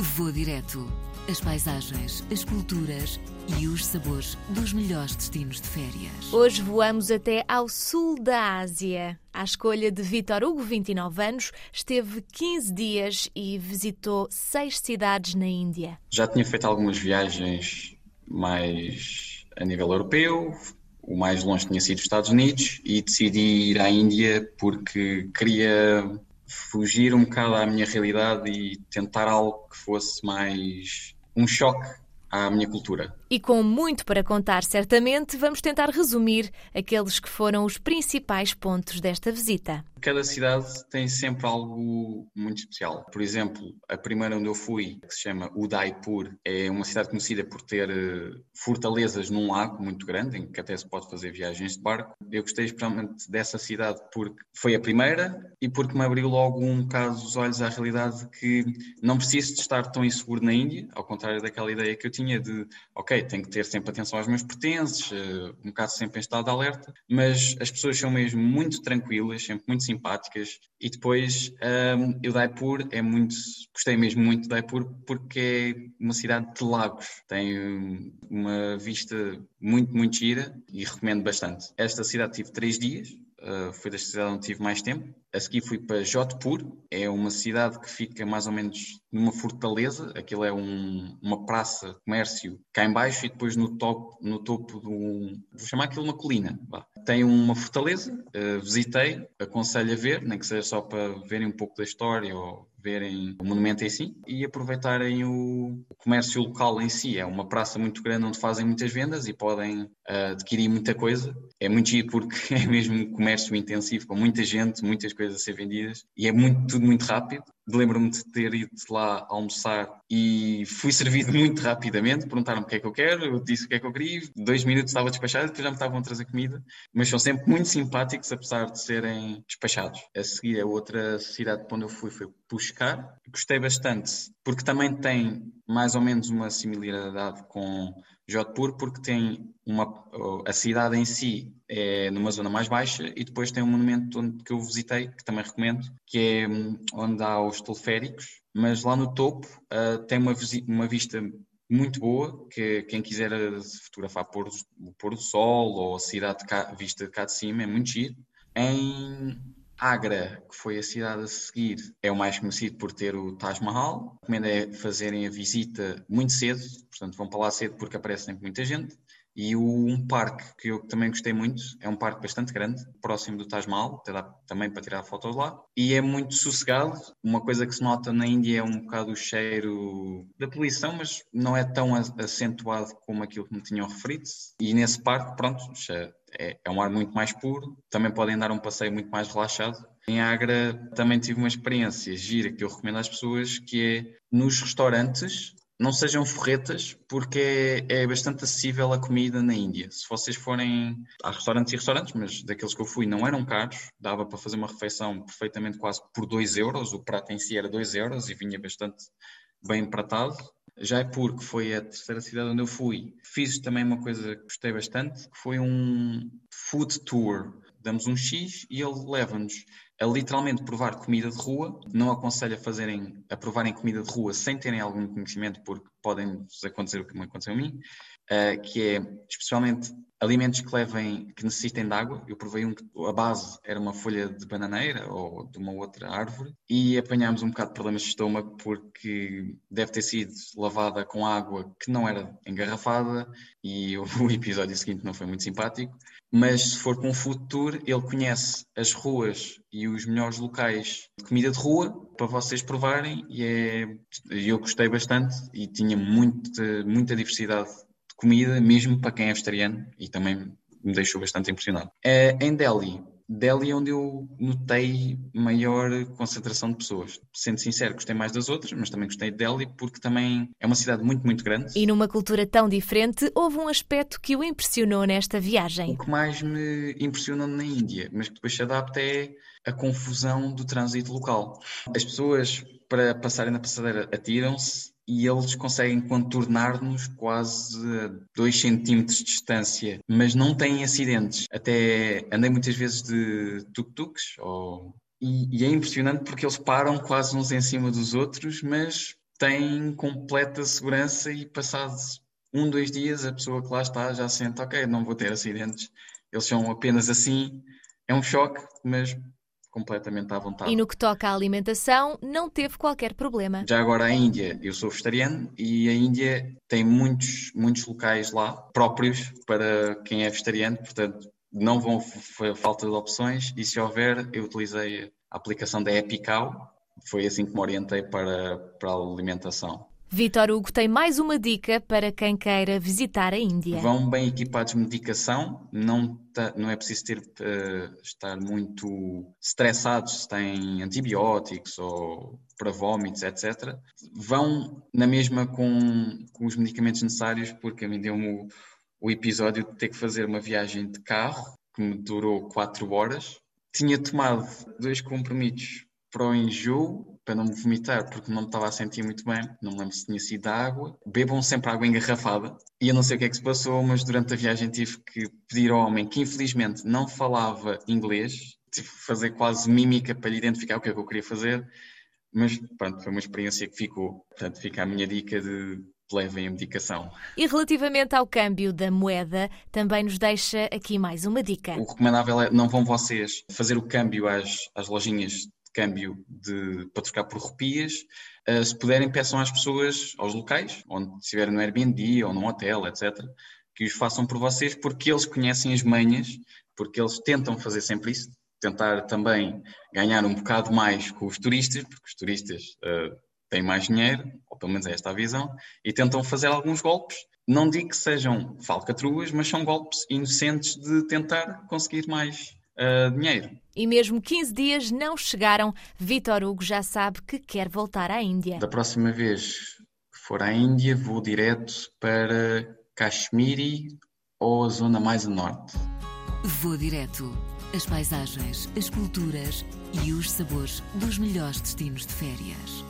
Vou direto. As paisagens, as culturas e os sabores dos melhores destinos de férias. Hoje voamos até ao sul da Ásia. À escolha de Vitor Hugo, 29 anos, esteve 15 dias e visitou seis cidades na Índia. Já tinha feito algumas viagens mais a nível europeu, o mais longe tinha sido os Estados Unidos e decidi ir à Índia porque queria fugir um bocado à minha realidade e tentar algo que fosse mais um choque à minha cultura. E com muito para contar, certamente, vamos tentar resumir aqueles que foram os principais pontos desta visita. Cada cidade tem sempre algo muito especial. Por exemplo, a primeira onde eu fui, que se chama Udaipur, é uma cidade conhecida por ter eh, fortalezas num lago muito grande, em que até se pode fazer viagens de barco. Eu gostei especialmente dessa cidade porque foi a primeira e porque me abriu logo um bocado os olhos à realidade que não preciso de estar tão inseguro na Índia, ao contrário daquela ideia que eu tinha de, ok, tenho que ter sempre atenção aos meus pertences, eh, um bocado sempre em estado de alerta, mas as pessoas são mesmo muito tranquilas, sempre muito simpáticas. E depois, um, o Daipur é muito, gostei mesmo muito de Daipur porque é uma cidade de lagos, tem uma vista muito, muito gira e recomendo bastante. Esta cidade tive três dias, uh, foi da cidade onde tive mais tempo. A seguir fui para Jodhpur, é uma cidade que fica mais ou menos numa fortaleza, aquilo é um, uma praça comércio cá em baixo e depois no, top, no topo de um, vou chamar aquilo uma colina. Tem uma fortaleza, uh, visitei, aconselho a ver, nem que seja só para verem um pouco da história ou verem o monumento em si e aproveitarem o comércio local em si. É uma praça muito grande onde fazem muitas vendas e podem uh, adquirir muita coisa. É muito giro porque é mesmo comércio intensivo, com muita gente, muitas coisas a ser vendidas e é muito, tudo muito rápido. Lembro-me de ter ido lá almoçar e fui servido muito rapidamente. Perguntaram-me o que é que eu quero, eu disse o que é que eu queria. Dois minutos estava despachado e depois já me estavam a trazer comida. Mas são sempre muito simpáticos, apesar de serem despachados. A seguir, a outra cidade para onde eu fui foi Pushkar. Gostei bastante, porque também tem mais ou menos uma similaridade com Jodhpur, porque tem uma, a cidade em si é numa zona mais baixa e depois tem um monumento onde, que eu visitei, que também recomendo, que é hum, onde há os teleféricos, mas lá no topo uh, tem uma, uma vista muito boa, que quem quiser fotografar pôr, o pôr do sol ou a cidade de cá, vista de cá de cima é muito giro. Em Agra, que foi a cidade a seguir, é o mais conhecido por ter o Taj Mahal. Recomendo é fazerem a visita muito cedo, portanto vão para lá cedo porque aparece sempre muita gente. E um parque que eu também gostei muito, é um parque bastante grande, próximo do Taj Mahal, também para tirar fotos lá. E é muito sossegado. Uma coisa que se nota na Índia é um bocado o cheiro da poluição, mas não é tão acentuado como aquilo que me tinham referido. E nesse parque, pronto, é, é um ar muito mais puro. Também podem dar um passeio muito mais relaxado. Em Agra também tive uma experiência gira que eu recomendo às pessoas, que é nos restaurantes não sejam forretas, porque é, é, bastante acessível a comida na Índia. Se vocês forem. Há restaurantes e restaurantes, mas daqueles que eu fui não eram caros, dava para fazer uma refeição perfeitamente quase por 2 euros. O prato em si era 2 euros e vinha bastante bem empratado. Jaipur, que foi a terceira cidade onde eu fui, fiz também uma coisa que gostei bastante, que foi um food tour. Damos um X e ele leva-nos a literalmente provar comida de rua. Não aconselho a fazerem, a provarem comida de rua sem terem algum conhecimento, porque podem acontecer o que me aconteceu a mim, uh, que é especialmente alimentos que levem, que necessitem de água. Eu provei um que a base era uma folha de bananeira ou de uma outra árvore e apanhámos um bocado de problemas de estômago porque deve ter sido lavada com água que não era engarrafada e o episódio seguinte não foi muito simpático. Mas se for com food tour, ele conhece as ruas e os melhores locais de comida de rua para vocês provarem e é, eu gostei bastante e tinha muita, muita diversidade comida, mesmo para quem é vegetariano, e também me deixou bastante impressionado. É, em Delhi, Delhi é onde eu notei maior concentração de pessoas. Sendo sincero, gostei mais das outras, mas também gostei de Delhi porque também é uma cidade muito, muito grande. E numa cultura tão diferente, houve um aspecto que o impressionou nesta viagem. O que mais me impressionou na Índia, mas que depois se adapta é a confusão do trânsito local. As pessoas, para passarem na passadeira, atiram-se e eles conseguem contornar-nos quase a 2 centímetros de distância, mas não têm acidentes. Até andei muitas vezes de tuk-tuks ou... e, e, é impressionante porque eles param quase uns em cima dos outros, mas tem completa segurança e passados um, dois dias a pessoa que lá está já sente, ok, não vou ter acidentes, eles são apenas assim, é um choque, mas completamente à vontade. E no que toca à alimentação, não teve qualquer problema. Já agora a Índia, eu sou vegetariano e a Índia tem muitos, muitos locais lá próprios para quem é vegetariano, portanto não vão falta de opções e se houver, eu utilizei a aplicação da Epical, foi assim que me orientei para, para a alimentação. Vitor Hugo tem mais uma dica para quem queira visitar a Índia. Vão bem equipados de medicação, não, tá, não é preciso ter, uh, estar muito estressados se têm antibióticos ou para vômitos, etc. Vão na mesma com, com os medicamentos necessários, porque a mim deu-me o, o episódio de ter que fazer uma viagem de carro que me durou 4 horas. Tinha tomado dois comprimidos para o enjoo para não me vomitar, porque não me estava a sentir muito bem, não me lembro se tinha sido água. Bebam sempre água engarrafada. E eu não sei o que é que se passou, mas durante a viagem tive que pedir ao homem, que infelizmente não falava inglês, tive que fazer quase mímica para lhe identificar o que é que eu queria fazer. Mas pronto, foi uma experiência que ficou. Portanto, fica a minha dica de levem a medicação. E relativamente ao câmbio da moeda, também nos deixa aqui mais uma dica. O recomendável é não vão vocês fazer o câmbio às, às lojinhas câmbio de, para trocar por rupias. Uh, se puderem, peçam às pessoas, aos locais, onde estiverem no Airbnb ou num hotel, etc., que os façam por vocês, porque eles conhecem as manhas, porque eles tentam fazer sempre isso, tentar também ganhar um bocado mais com os turistas, porque os turistas uh, têm mais dinheiro, ou pelo menos é esta a visão, e tentam fazer alguns golpes. Não digo que sejam falcatruas, mas são golpes inocentes de tentar conseguir mais uh, dinheiro. E mesmo 15 dias não chegaram, Vitor Hugo já sabe que quer voltar à Índia. Da próxima vez que for à Índia, vou direto para Kashmiri ou a zona mais a norte. Vou direto. As paisagens, as culturas e os sabores dos melhores destinos de férias.